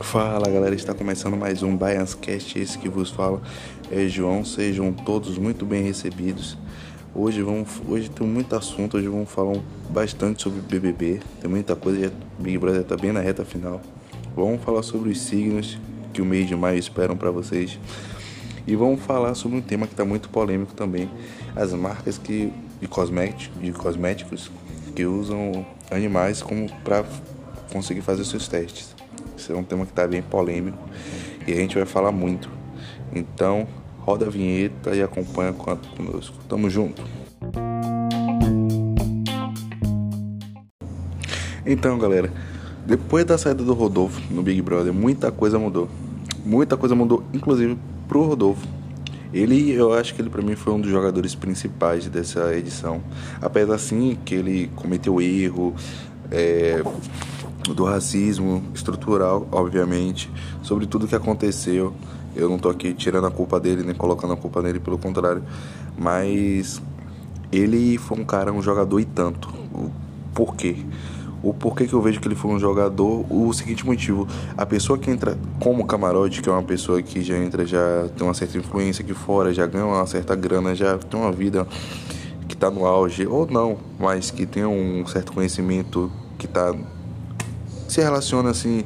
Fala galera, está começando mais um Cast. esse que vos fala é João, sejam todos muito bem recebidos. Hoje vamos, hoje tem muito assunto, hoje vamos falar bastante sobre BBB, tem muita coisa, Big Brother está bem na reta final. Vamos falar sobre os signos que o mês de maio esperam para vocês. E vamos falar sobre um tema que está muito polêmico também, as marcas que de cosméticos, de cosméticos que usam animais como para conseguir fazer seus testes. Esse é um tema que está bem polêmico e a gente vai falar muito. Então, roda a vinheta e acompanha conosco. Tamo junto. Então, galera, depois da saída do Rodolfo no Big Brother, muita coisa mudou. Muita coisa mudou, inclusive pro Rodolfo. Ele, eu acho que ele para mim foi um dos jogadores principais dessa edição. Apesar assim que ele cometeu erro, é, do racismo estrutural, obviamente, sobre tudo que aconteceu. Eu não estou aqui tirando a culpa dele, nem colocando a culpa nele, pelo contrário. Mas ele foi um cara, um jogador e tanto. O porquê? O porquê que eu vejo que ele foi um jogador, o seguinte motivo, a pessoa que entra como camarote, que é uma pessoa que já entra, já tem uma certa influência aqui fora, já ganha uma certa grana, já tem uma vida que está no auge, ou não, mas que tem um certo conhecimento que está se relaciona assim,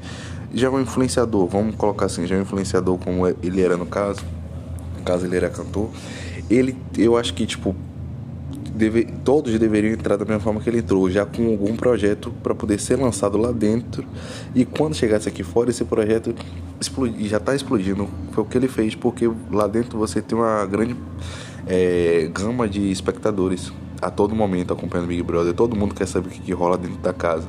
já é um influenciador, vamos colocar assim, já é um influenciador como ele era no caso, no caso ele era cantor, ele, eu acho que tipo Deve, todos deveriam entrar da mesma forma que ele entrou, já com algum projeto para poder ser lançado lá dentro. E quando chegasse aqui fora, esse projeto explodi, já está explodindo. Foi o que ele fez, porque lá dentro você tem uma grande é, gama de espectadores a todo momento acompanhando Big Brother. Todo mundo quer saber o que, que rola dentro da casa.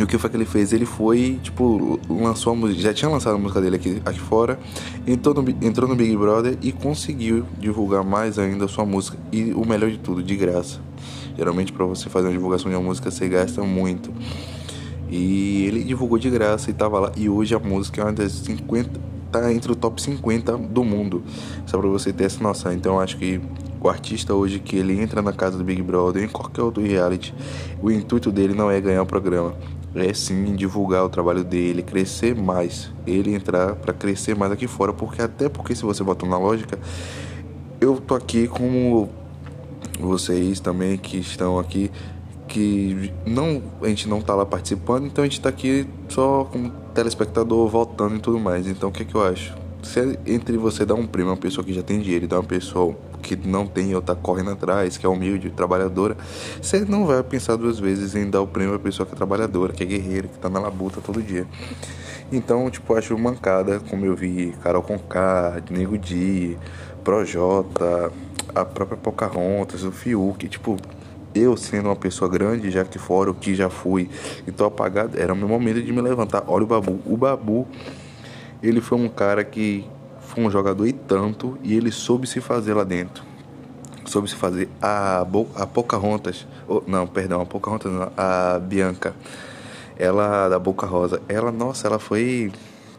E o que foi que ele fez? Ele foi, tipo, lançou a música, já tinha lançado a música dele aqui, aqui fora, entrou no, entrou no Big Brother e conseguiu divulgar mais ainda a sua música. E o melhor de tudo, de graça. Geralmente para você fazer uma divulgação de uma música você gasta muito. E ele divulgou de graça e tava lá. E hoje a música é uma das 50. tá entre o top 50 do mundo. Só pra você ter essa noção. Então eu acho que o artista hoje que ele entra na casa do Big Brother, em qualquer outro reality, o intuito dele não é ganhar o programa é sim divulgar o trabalho dele, crescer mais, ele entrar para crescer mais aqui fora, porque até porque se você botar na lógica, eu tô aqui como vocês também que estão aqui que não a gente não tá lá participando, então a gente tá aqui só como telespectador, voltando e tudo mais. Então o que é que eu acho? Se entre você dar um prêmio a uma pessoa que já tem dinheiro e dar uma pessoa que não tem ou tá correndo atrás, que é humilde, trabalhadora, você não vai pensar duas vezes em dar o prêmio à pessoa que é trabalhadora, que é guerreira, que tá na labuta todo dia. Então, tipo, acho mancada, como eu vi Carol Conká, Nego Di, Projota, a própria Pocahontas, o Fiuk, tipo, eu sendo uma pessoa grande, já que fora o que já fui, e tô apagado, era o meu momento de me levantar. Olha o Babu. O Babu, ele foi um cara que foi um jogador e tanto, e ele soube se fazer lá dentro. Soube se fazer. A, Bo a Pocahontas, oh, não, perdão, a Pocahontas não, a Bianca, ela da Boca Rosa, ela, nossa, ela foi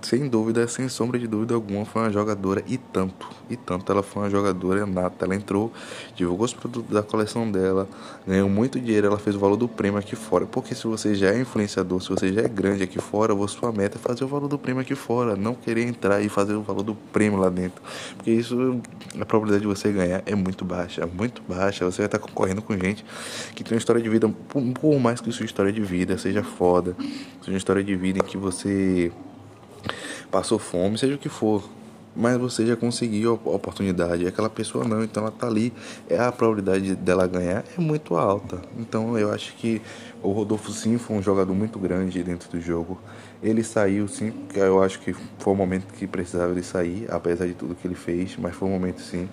sem dúvida, sem sombra de dúvida alguma, foi uma jogadora e tanto, e tanto. Ela foi uma jogadora nata. Ela entrou, divulgou os produtos da coleção dela, ganhou muito dinheiro. Ela fez o valor do prêmio aqui fora. Porque se você já é influenciador, se você já é grande aqui fora, sua meta é fazer o valor do prêmio aqui fora, não querer entrar e fazer o valor do prêmio lá dentro. Porque isso, a probabilidade de você ganhar é muito baixa, muito baixa. Você vai estar concorrendo com gente que tem uma história de vida, por mais que sua história de vida seja foda, seja uma história de vida em que você passou fome, seja o que for. Mas você já conseguiu a oportunidade, aquela pessoa não, então ela tá ali, é a probabilidade dela ganhar é muito alta. Então eu acho que o Rodolfo sim foi um jogador muito grande dentro do jogo. Ele saiu sim, eu acho que foi o momento que precisava ele sair, apesar de tudo que ele fez, mas foi um momento sim.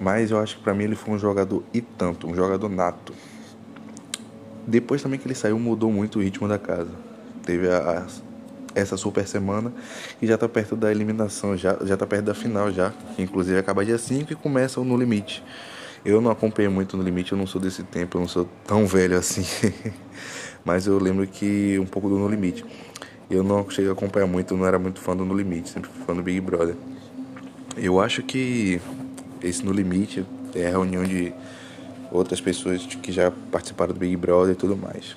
Mas eu acho que para mim ele foi um jogador e tanto, um jogador nato. Depois também que ele saiu, mudou muito o ritmo da casa. Teve as essa super semana e já tá perto da eliminação, já, já tá perto da final já, que inclusive acaba dia 5 e começa o No Limite. Eu não acompanhei muito no limite, eu não sou desse tempo, eu não sou tão velho assim. Mas eu lembro que um pouco do No Limite. Eu não cheguei a acompanhar muito, não era muito fã do No Limite, sempre fui fã do Big Brother. Eu acho que esse No Limite é a reunião de outras pessoas que já participaram do Big Brother e tudo mais.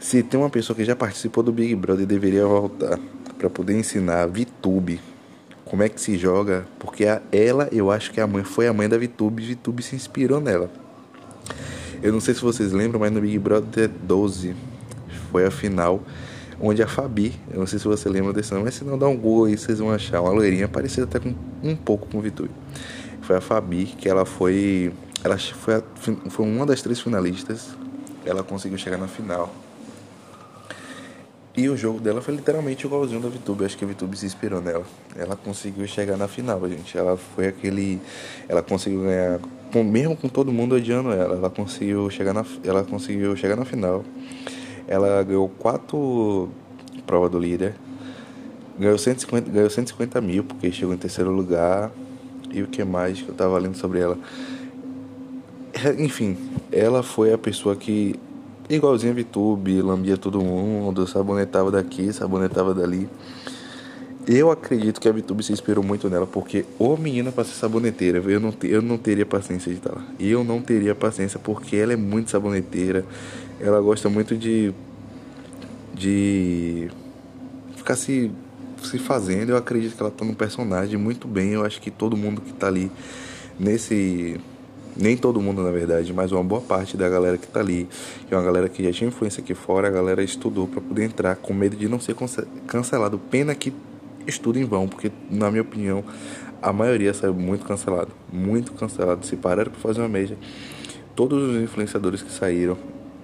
Se tem uma pessoa que já participou do Big Brother deveria voltar para poder ensinar a VTube como é que se joga, porque a, ela, eu acho que a mãe foi a mãe da VTube, e VTube se inspirou nela. Eu não sei se vocês lembram, mas no Big Brother 12 foi a final onde a Fabi, eu não sei se você lembra desse nome, mas se não dá um Google aí, vocês vão achar uma loirinha parecida até com um pouco com VTube. Foi a Fabi que ela foi, ela foi, a, foi uma das três finalistas. Ela conseguiu chegar na final. E o jogo dela foi literalmente igualzinho da VTube. Acho que a VTube se inspirou nela. Ela conseguiu chegar na final, gente. Ela foi aquele. Ela conseguiu ganhar. Com, mesmo com todo mundo odiando ela. Ela conseguiu chegar na, ela conseguiu chegar na final. Ela ganhou quatro provas do líder. Ganhou 150, ganhou 150 mil, porque chegou em terceiro lugar. E o que mais que eu tava lendo sobre ela? Enfim, ela foi a pessoa que igualzinho a VTube, lambia todo mundo, sabonetava daqui, sabonetava dali. Eu acredito que a VTube se inspirou muito nela, porque ô menina pra ser saboneteira, eu não, eu não teria paciência de estar lá. Eu não teria paciência, porque ela é muito saboneteira, ela gosta muito de. de. ficar se, se fazendo. Eu acredito que ela tá num personagem muito bem. Eu acho que todo mundo que tá ali nesse nem todo mundo na verdade, mas uma boa parte da galera que tá ali, que é uma galera que já tinha influência aqui fora, a galera estudou para poder entrar com medo de não ser cancelado. Pena que estuda em vão, porque na minha opinião a maioria saiu muito cancelado, muito cancelado. Se pararam para fazer uma média, todos os influenciadores que saíram,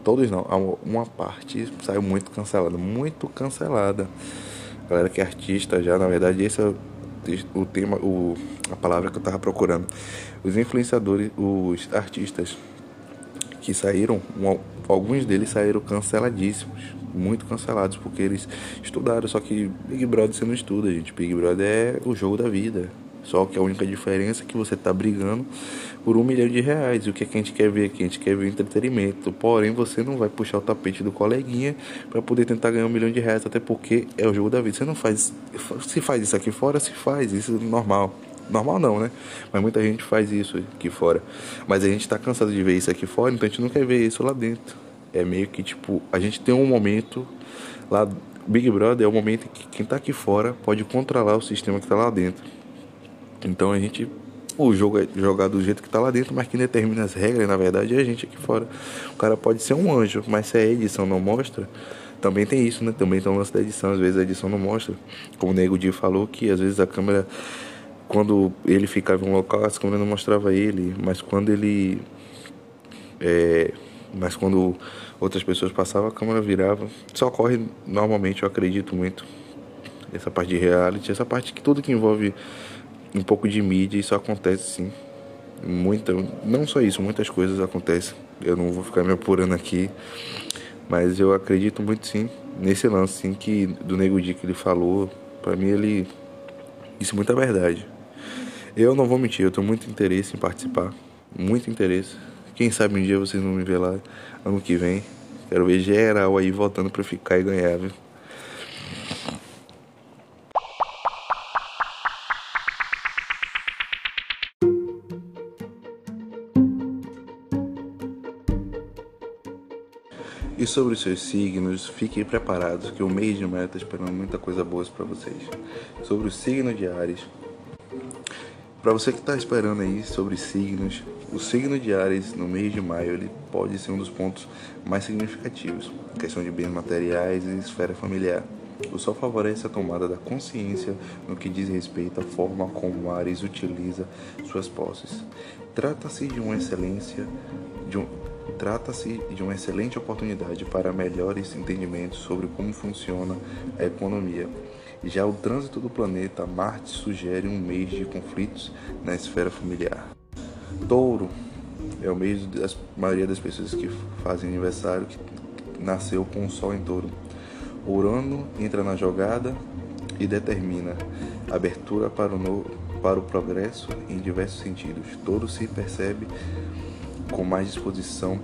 todos não, uma parte saiu muito cancelada, muito cancelada. A galera que é artista já, na verdade, esse é o tema, o, a palavra que eu tava procurando. Os influenciadores, os artistas que saíram, alguns deles saíram canceladíssimos, muito cancelados, porque eles estudaram, só que Big Brother você não estuda, gente. Big Brother é o jogo da vida. Só que a única diferença é que você está brigando por um milhão de reais. E o que, é que a gente quer ver aqui? A gente quer ver entretenimento. Porém, você não vai puxar o tapete do coleguinha para poder tentar ganhar um milhão de reais, até porque é o jogo da vida. Você não faz. Se faz isso aqui fora, se faz. Isso é normal. Normal não, né? Mas muita gente faz isso aqui fora. Mas a gente tá cansado de ver isso aqui fora, então a gente não quer ver isso lá dentro. É meio que tipo, a gente tem um momento lá. Big Brother é o momento que quem tá aqui fora pode controlar o sistema que tá lá dentro. Então a gente. O jogo é jogado do jeito que tá lá dentro, mas quem determina as regras, na verdade, é a gente aqui fora. O cara pode ser um anjo, mas se a edição não mostra, também tem isso, né? Também tem o lance da edição, às vezes a edição não mostra. Como o Nego Di falou, que às vezes a câmera, quando ele ficava em um local, a câmera não mostrava ele, mas quando ele. É, mas quando outras pessoas passavam, a câmera virava. Isso ocorre normalmente, eu acredito muito. Essa parte de reality, essa parte que tudo que envolve um pouco de mídia, isso acontece sim. Muita, não só isso, muitas coisas acontecem. Eu não vou ficar me apurando aqui, mas eu acredito muito sim nesse lance sim que do Nego Di que ele falou, para mim ele disse muita verdade. Eu não vou mentir, eu tenho muito interesse em participar, muito interesse. Quem sabe um dia vocês vão me ver lá ano que vem. Quero ver geral aí voltando para ficar e ganhar, viu? Sobre os seus signos, fiquem preparados que o mês de maio está esperando muita coisa boa para vocês. Sobre o signo de Ares, para você que está esperando aí sobre signos, o signo de Ares no mês de maio ele pode ser um dos pontos mais significativos, questão de bens materiais e esfera familiar. O Sol favorece a tomada da consciência no que diz respeito à forma como Ares utiliza suas posses. Trata-se de uma excelência, de um, Trata-se de uma excelente oportunidade para melhores entendimentos sobre como funciona a economia. Já o trânsito do planeta Marte sugere um mês de conflitos na esfera familiar. Touro é o mês da maioria das pessoas que fazem aniversário que nasceu com o Sol em Touro. Urano entra na jogada e determina abertura para o, novo, para o progresso em diversos sentidos. Touro se percebe com mais disposição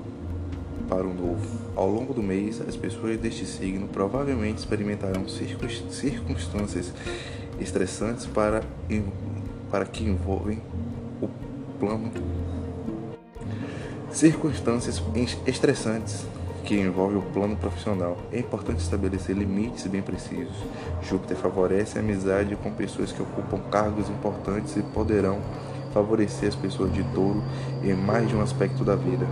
para o novo. Ao longo do mês, as pessoas deste signo provavelmente experimentarão circunstâncias estressantes para, para que envolvem o plano. Circunstâncias estressantes que envolve o plano profissional. É importante estabelecer limites bem precisos. Júpiter favorece a amizade com pessoas que ocupam cargos importantes e poderão favorecer as pessoas de touro em mais de um aspecto da vida.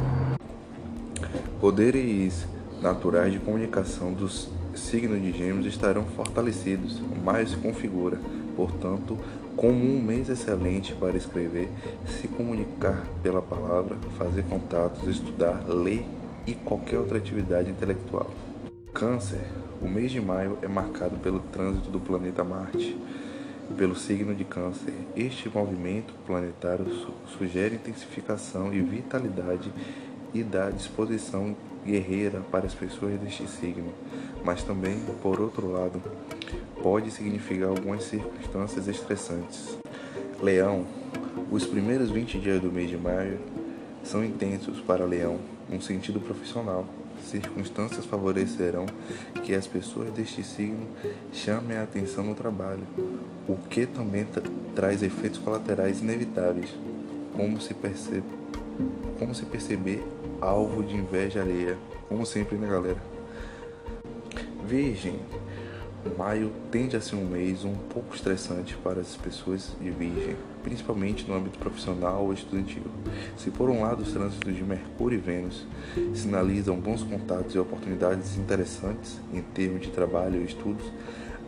Poderes naturais de comunicação dos signos de Gêmeos estarão fortalecidos, mais se configura, portanto, como um mês excelente para escrever, se comunicar pela palavra, fazer contatos, estudar, ler e qualquer outra atividade intelectual. Câncer, o mês de maio é marcado pelo trânsito do planeta Marte pelo signo de Câncer. Este movimento planetário su sugere intensificação e vitalidade e dá disposição guerreira para as pessoas deste signo, mas também, por outro lado, pode significar algumas circunstâncias estressantes. Leão, os primeiros 20 dias do mês de maio são intensos para Leão, no sentido profissional. Circunstâncias favorecerão que as pessoas deste signo chamem a atenção no trabalho, o que também tra traz efeitos colaterais inevitáveis, como se, percebe, como se perceber alvo de inveja alheia, como sempre, né, galera? Virgem, maio tende a ser um mês um pouco estressante para as pessoas de Virgem, principalmente no âmbito profissional ou estudantil. Se por um lado os trânsitos de Mercúrio e Vênus sinalizam bons contatos e oportunidades interessantes em termos de trabalho e estudos,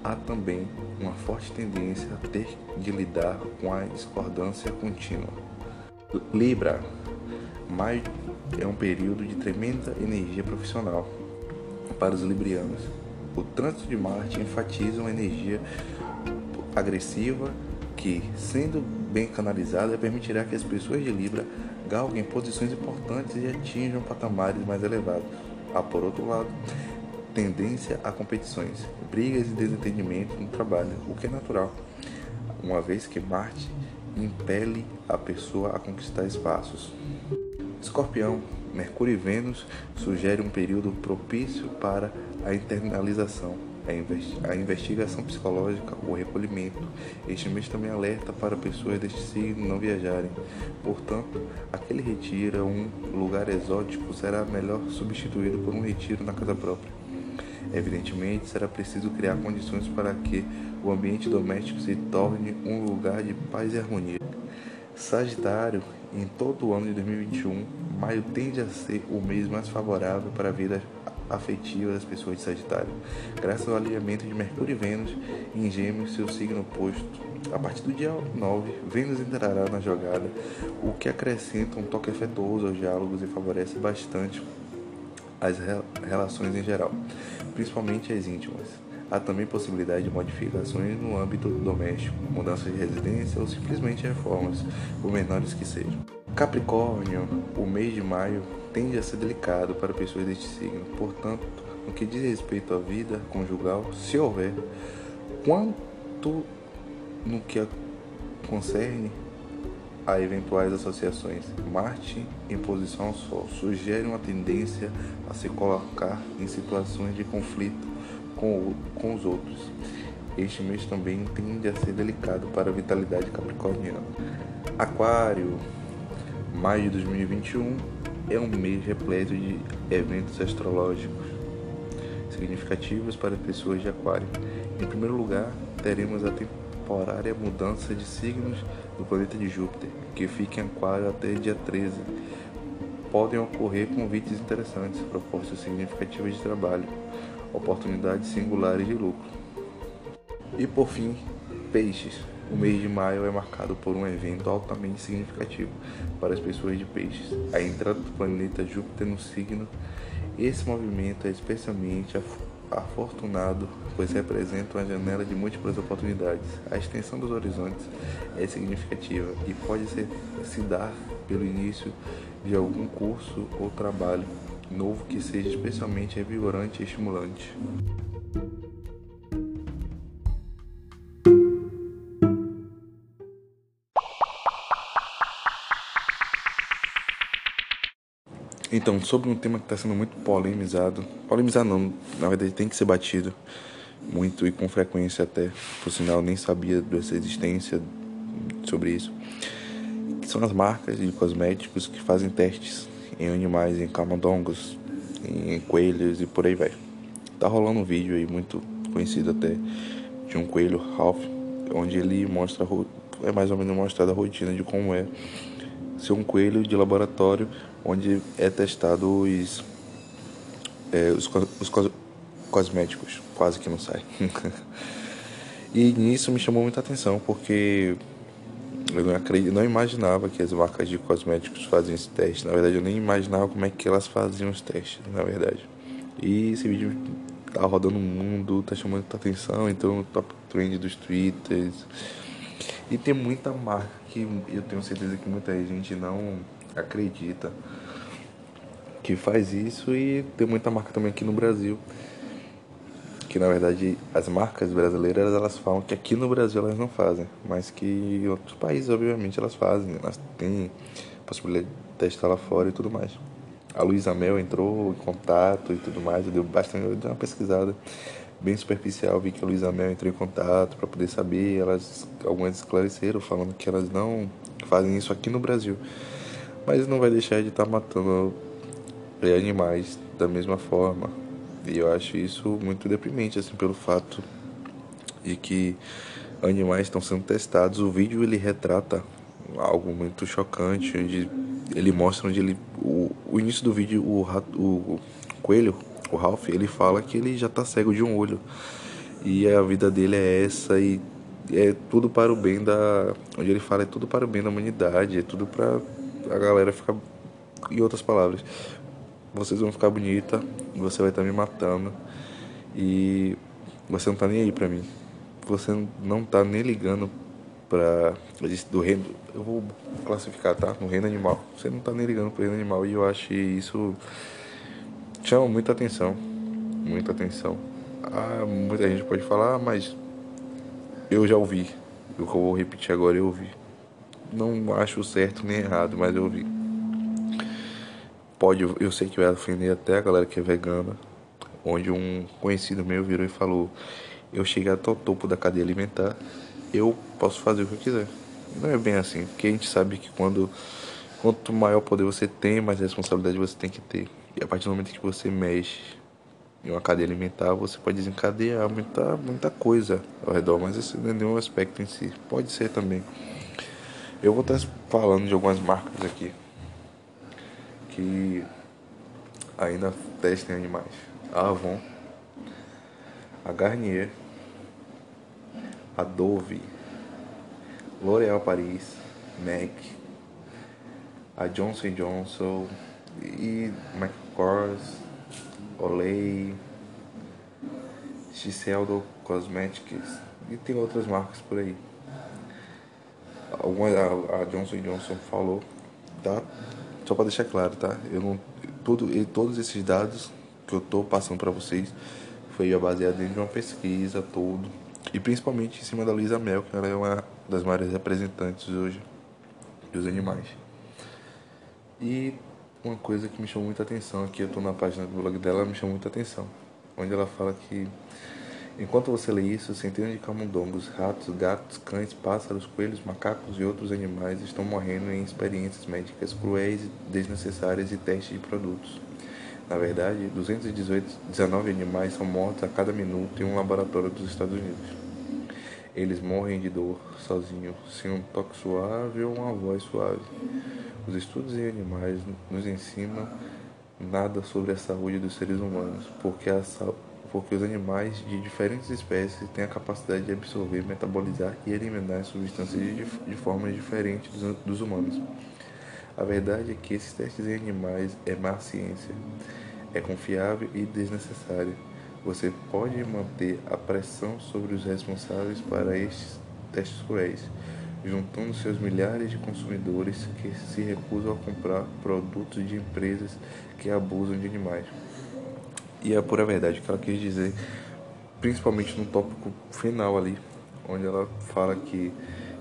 há também uma forte tendência a ter de lidar com a discordância contínua. Libra, maio é um período de tremenda energia profissional para os librianos. O trânsito de Marte enfatiza uma energia agressiva que, sendo bem canalizada, permitirá que as pessoas de Libra galguem posições importantes e atinjam patamares mais elevados. Há, por outro lado, tendência a competições, brigas e desentendimento no trabalho, o que é natural, uma vez que Marte impele a pessoa a conquistar espaços. Escorpião, Mercúrio e Vênus sugerem um período propício para a internalização, a investigação psicológica, o recolhimento. Este mês também alerta para pessoas deste signo não viajarem. Portanto, aquele retiro um lugar exótico será melhor substituído por um retiro na casa própria. Evidentemente, será preciso criar condições para que o ambiente doméstico se torne um lugar de paz e harmonia. Sagitário, em todo o ano de 2021, maio tende a ser o mês mais favorável para a vida afetiva das pessoas de Sagitário, graças ao alinhamento de Mercúrio e Vênus em Gêmeos, seu signo oposto. A partir do dia 9, Vênus entrará na jogada, o que acrescenta um toque afetuoso aos diálogos e favorece bastante as relações em geral, principalmente as íntimas. Há também possibilidade de modificações no âmbito doméstico, mudanças de residência ou simplesmente reformas, por menores que sejam. Capricórnio, o mês de maio tende a ser delicado para pessoas deste signo, portanto, no que diz respeito à vida conjugal, se houver, quanto no que concerne a eventuais associações, Marte em posição ao Sol sugere uma tendência a se colocar em situações de conflito com, com os outros. Este mês também tende a ser delicado para a vitalidade capricorniana. Aquário, maio de 2021 é um mês repleto de eventos astrológicos significativos para pessoas de Aquário. Em primeiro lugar, teremos a temporária mudança de signos do planeta de Júpiter, que fica em Aquário até dia 13. Podem ocorrer convites interessantes, propostas significativas de trabalho, oportunidades singulares de lucro. E por fim, peixes. O mês de maio é marcado por um evento altamente significativo para as pessoas de peixes. A entrada do planeta Júpiter no signo. Esse movimento é especialmente afortunado, pois representa uma janela de múltiplas oportunidades. A extensão dos horizontes é significativa e pode ser, se dar pelo início de algum curso ou trabalho novo que seja especialmente revigorante e estimulante. Então, sobre um tema que está sendo muito polemizado, polemizado não, na verdade tem que ser batido muito e com frequência até, por sinal nem sabia dessa existência sobre isso, que são as marcas de cosméticos que fazem testes em animais, em camundongos, em coelhos e por aí vai. Tá rolando um vídeo aí muito conhecido até de um coelho, Ralph, onde ele mostra, é mais ou menos mostrada a rotina de como é ser um coelho de laboratório onde é testado os, é, os, os cosméticos, quase que não sai. e nisso me chamou muita atenção, porque eu não, acredito, não imaginava que as marcas de cosméticos faziam esse teste. Na verdade, eu nem imaginava como é que elas faziam os testes, na verdade. E esse vídeo tá rodando o mundo, tá chamando muita atenção, então top trend dos twitters. E tem muita marca que eu tenho certeza que muita gente não acredita que faz isso e tem muita marca também aqui no Brasil que na verdade as marcas brasileiras elas falam que aqui no Brasil elas não fazem, mas que em outros países obviamente elas fazem, elas têm possibilidade de testar lá fora e tudo mais. A Luísa Mel entrou em contato e tudo mais, eu dei bastante, eu dei uma pesquisada bem superficial, vi que a Luísa Mel entrou em contato para poder saber, elas algumas esclareceram falando que elas não fazem isso aqui no Brasil. Mas não vai deixar de estar tá matando animais da mesma forma, e eu acho isso muito deprimente, assim, pelo fato de que animais estão sendo testados. O vídeo ele retrata algo muito chocante, onde ele mostra onde ele. O, o início do vídeo, o, o, coelho, o Ralph, ele fala que ele já tá cego de um olho. E a vida dele é essa e é tudo para o bem da. Onde ele fala é tudo para o bem da humanidade, é tudo para a galera ficar. Em outras palavras, vocês vão ficar bonita, você vai estar tá me matando e você não tá nem aí pra mim. Você não tá nem ligando pra. do reino. Eu vou classificar, tá? No reino animal. Você não tá nem ligando pro reino animal e eu acho isso chama muita atenção. Muita atenção. Ah, muita gente pode falar, mas eu já ouvi. O que eu vou repetir agora eu ouvi. Não acho certo nem errado, mas eu ouvi pode, eu sei que vai ofender até a galera que é vegana, onde um conhecido meu virou e falou: Eu cheguei até o topo da cadeia alimentar, eu posso fazer o que eu quiser. Não é bem assim, porque a gente sabe que quando quanto maior poder você tem, mais responsabilidade você tem que ter. E a partir do momento que você mexe em uma cadeia alimentar, você pode desencadear muita, muita coisa ao redor, mas esse não é nenhum aspecto em si. Pode ser também. Eu vou estar falando de algumas marcas aqui que ainda testem animais. A Avon, a Garnier, a Dove, L'Oréal Paris, MAC, a Johnson Johnson e McCors, Olay, Shiseido Cosmetics e tem outras marcas por aí. Alguma, a, a Johnson Johnson falou, tá? Só para deixar claro, tá? Eu não todos esses dados que eu tô passando para vocês foi baseado em uma pesquisa todo e principalmente em cima da Luísa Mel, que ela é uma das maiores representantes hoje dos animais. E uma coisa que me chamou muita atenção aqui, eu tô na página do blog dela, me chamou muita atenção, onde ela fala que Enquanto você lê isso, centenas de camundongos, ratos, gatos, cães, pássaros, coelhos, macacos e outros animais estão morrendo em experiências médicas cruéis, desnecessárias e testes de produtos. Na verdade, 219 animais são mortos a cada minuto em um laboratório dos Estados Unidos. Eles morrem de dor, sozinhos, sem um toque suave ou uma voz suave. Os estudos em animais nos ensinam nada sobre a saúde dos seres humanos, porque a saúde porque os animais de diferentes espécies têm a capacidade de absorver, metabolizar e eliminar substâncias de, de formas diferentes dos, dos humanos. A verdade é que esses testes em animais é má ciência, é confiável e desnecessário. Você pode manter a pressão sobre os responsáveis para estes testes cruéis, juntando seus milhares de consumidores que se recusam a comprar produtos de empresas que abusam de animais. E é a pura verdade que ela quis dizer, principalmente no tópico final ali, onde ela fala que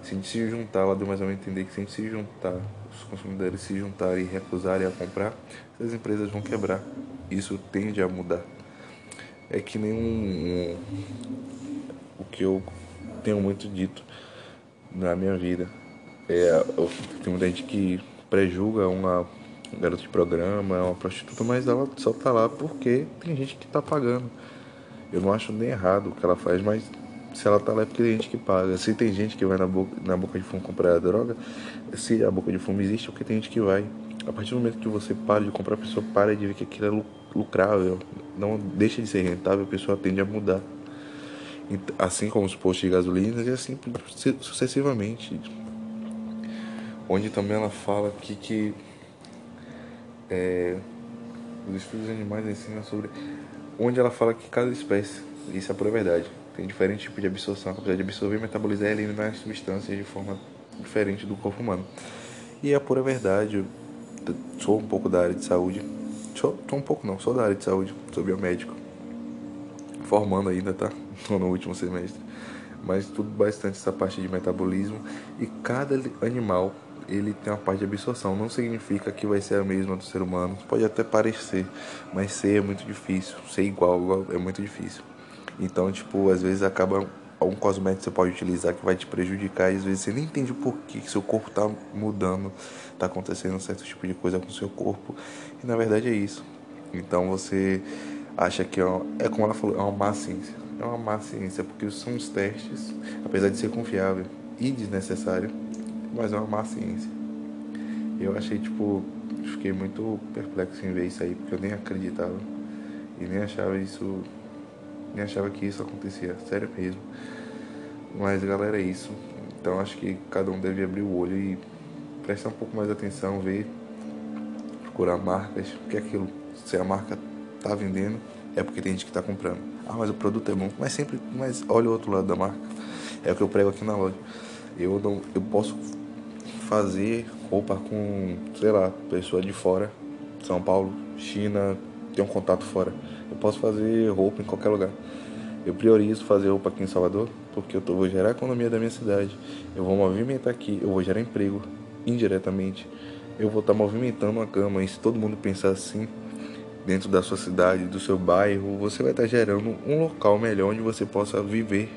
se a gente se juntar, ela deu mais ou menos entender que se a gente se juntar, os consumidores se juntarem e recusarem a comprar, as empresas vão quebrar. Isso tende a mudar. É que nem um, um, o que eu tenho muito dito na minha vida. É, tem muita gente que prejuga uma garota de programa, é uma prostituta, mas ela só tá lá porque tem gente que tá pagando. Eu não acho nem errado o que ela faz, mas se ela tá lá é porque tem gente que paga. Se tem gente que vai na boca, na boca de fumo comprar droga, se a boca de fumo existe, é porque tem gente que vai. A partir do momento que você para de comprar, a pessoa para de ver que aquilo é lucrável, não deixa de ser rentável, a pessoa tende a mudar. Assim como os postos de gasolina e assim sucessivamente. Onde também ela fala aqui que é, os estudos animais ensinam sobre. Onde ela fala que cada espécie, isso é pura verdade, tem diferente tipo de absorção, capacidade de absorver, metabolizar e eliminar as substâncias de forma diferente do corpo humano. E é pura verdade, eu sou um pouco da área de saúde. Sou, sou um pouco não, sou da área de saúde, sou biomédico. Formando ainda, tá? Tô no último semestre. Mas tudo bastante essa parte de metabolismo. E cada animal ele tem uma parte de absorção. Não significa que vai ser a mesma do ser humano. Pode até parecer, mas ser é muito difícil. Ser igual, é muito difícil. Então, tipo, às vezes acaba um cosmético que você pode utilizar que vai te prejudicar e às vezes você nem entende o porquê que seu corpo está mudando, está acontecendo um certo tipo de coisa com o seu corpo. E na verdade é isso. Então você acha que é, uma, é como ela falou, é uma má ciência. É uma má ciência porque são os testes, apesar de ser confiável e desnecessário, mas é uma má ciência. Eu achei, tipo, fiquei muito perplexo em ver isso aí, porque eu nem acreditava e nem achava isso, nem achava que isso acontecia, sério mesmo. Mas, galera, é isso. Então, acho que cada um deve abrir o olho e prestar um pouco mais atenção, ver, procurar marcas, porque aquilo, se a marca tá vendendo, é porque tem gente que tá comprando. Ah, mas o produto é bom, mas sempre, mas olha o outro lado da marca. É o que eu prego aqui na loja. Eu não, eu posso fazer roupa com, sei lá, pessoa de fora, São Paulo, China, tem um contato fora. Eu posso fazer roupa em qualquer lugar. Eu priorizo fazer roupa aqui em Salvador porque eu tô, vou gerar a economia da minha cidade. Eu vou movimentar aqui, eu vou gerar emprego indiretamente. Eu vou estar tá movimentando a cama. E se todo mundo pensar assim, dentro da sua cidade, do seu bairro, você vai estar tá gerando um local melhor onde você possa viver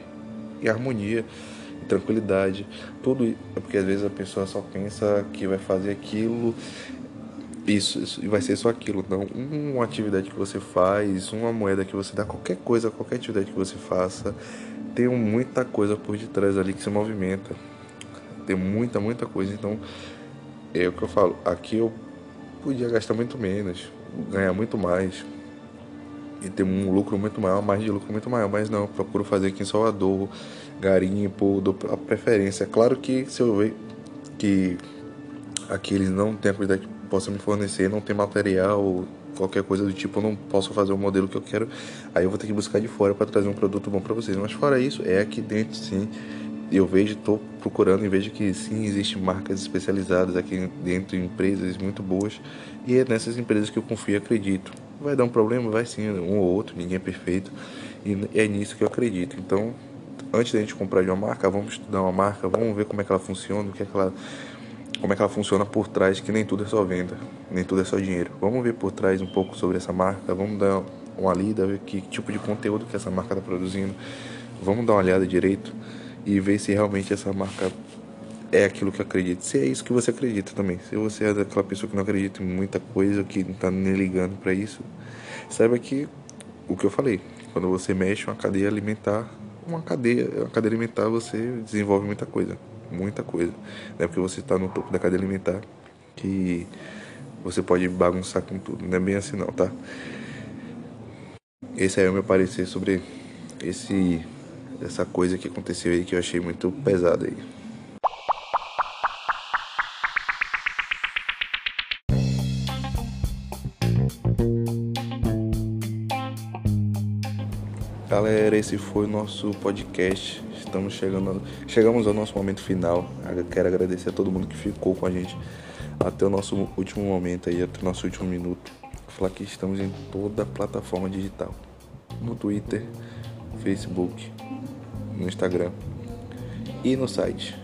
em harmonia tranquilidade. Tudo é porque às vezes a pessoa só pensa que vai fazer aquilo, isso, isso e vai ser só aquilo. Não, uma atividade que você faz, uma moeda que você dá, qualquer coisa, qualquer atividade que você faça, tem muita coisa por detrás ali que se movimenta. Tem muita, muita coisa. Então, é o que eu falo. Aqui eu podia gastar muito menos, ganhar muito mais e ter um lucro muito maior, mais de lucro muito maior, mas não, procuro fazer aqui em Salvador garimpo, dou a preferência. Claro que se eu ver que aqui eles não têm a quantidade que possam me fornecer, não tem material, qualquer coisa do tipo, eu não posso fazer o modelo que eu quero, aí eu vou ter que buscar de fora para trazer um produto bom para vocês. Mas fora isso, é aqui dentro sim. Eu vejo, estou procurando e vejo que sim, existem marcas especializadas aqui dentro, empresas muito boas, e é nessas empresas que eu confio e acredito. Vai dar um problema? Vai sim, um ou outro, ninguém é perfeito, e é nisso que eu acredito. Então, antes da gente comprar de uma marca, vamos estudar uma marca, vamos ver como é que ela funciona, o que é que ela, como é que ela funciona por trás, que nem tudo é só venda, nem tudo é só dinheiro. Vamos ver por trás um pouco sobre essa marca, vamos dar uma lida, ver que tipo de conteúdo que essa marca está produzindo, vamos dar uma olhada direito e ver se realmente essa marca é aquilo que acredita. Se é isso que você acredita também. Se você é daquela pessoa que não acredita em muita coisa, que não está nem ligando para isso, saiba que o que eu falei, quando você mexe uma cadeia alimentar uma cadeia, uma cadeia alimentar você desenvolve muita coisa, muita coisa. Não é porque você está no topo da cadeia alimentar que você pode bagunçar com tudo. Não é bem assim não, tá? Esse aí é o meu parecer sobre esse essa coisa que aconteceu aí que eu achei muito pesada aí. Galera, esse foi o nosso podcast. Estamos chegando, chegamos ao nosso momento final. Quero agradecer a todo mundo que ficou com a gente até o nosso último momento aí, até o nosso último minuto. Falar que estamos em toda a plataforma digital, no Twitter, Facebook, no Instagram e no site.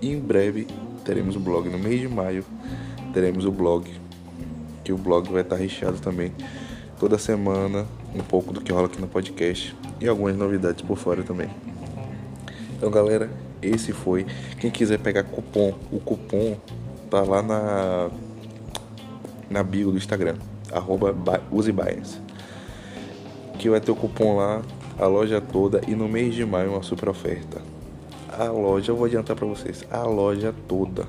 E em breve teremos o blog no mês de maio. Teremos o blog, que o blog vai estar recheado também toda semana um pouco do que rola aqui no podcast e algumas novidades por fora também. Então, galera, esse foi. Quem quiser pegar cupom, o cupom tá lá na na bio do Instagram, arroba usebaias. Que vai ter o cupom lá, a loja toda e no mês de maio uma super oferta. A loja, eu vou adiantar para vocês, a loja toda.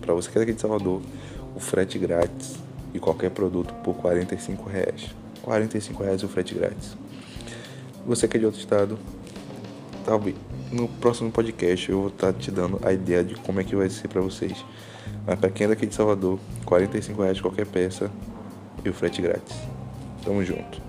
Para você que é daqui de Salvador, o frete grátis e qualquer produto por 45 reais. 45 reais o frete grátis. Você que é de outro estado, talvez no próximo podcast eu vou estar te dando a ideia de como é que vai ser para vocês. Mas para quem é daqui de Salvador, 45 reais qualquer peça e o frete grátis. Tamo junto.